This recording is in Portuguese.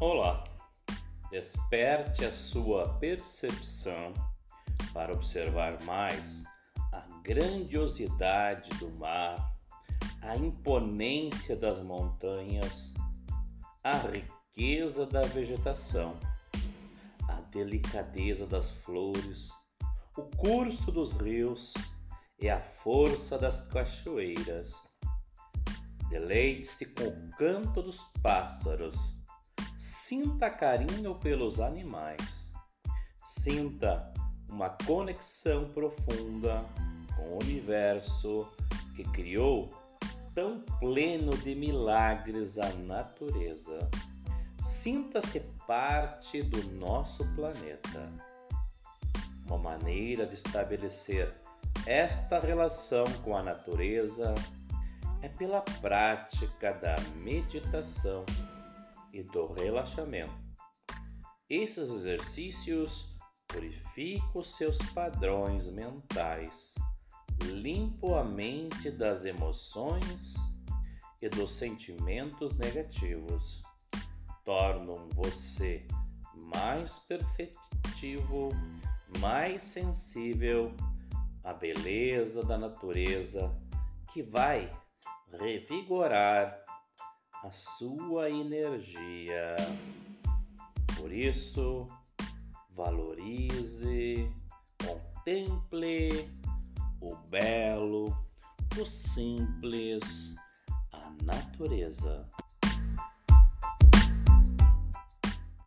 Olá, desperte a sua percepção para observar mais a grandiosidade do mar, a imponência das montanhas, a riqueza da vegetação, a delicadeza das flores, o curso dos rios e a força das cachoeiras. Deleite-se com o canto dos pássaros Sinta carinho pelos animais. Sinta uma conexão profunda com o universo que criou tão pleno de milagres a natureza. Sinta-se parte do nosso planeta. Uma maneira de estabelecer esta relação com a natureza é pela prática da meditação e do relaxamento. Esses exercícios purificam seus padrões mentais, limpam a mente das emoções e dos sentimentos negativos, tornam você mais perceptivo, mais sensível à beleza da natureza que vai revigorar a sua energia. Por isso, valorize, contemple o belo, o simples, a natureza.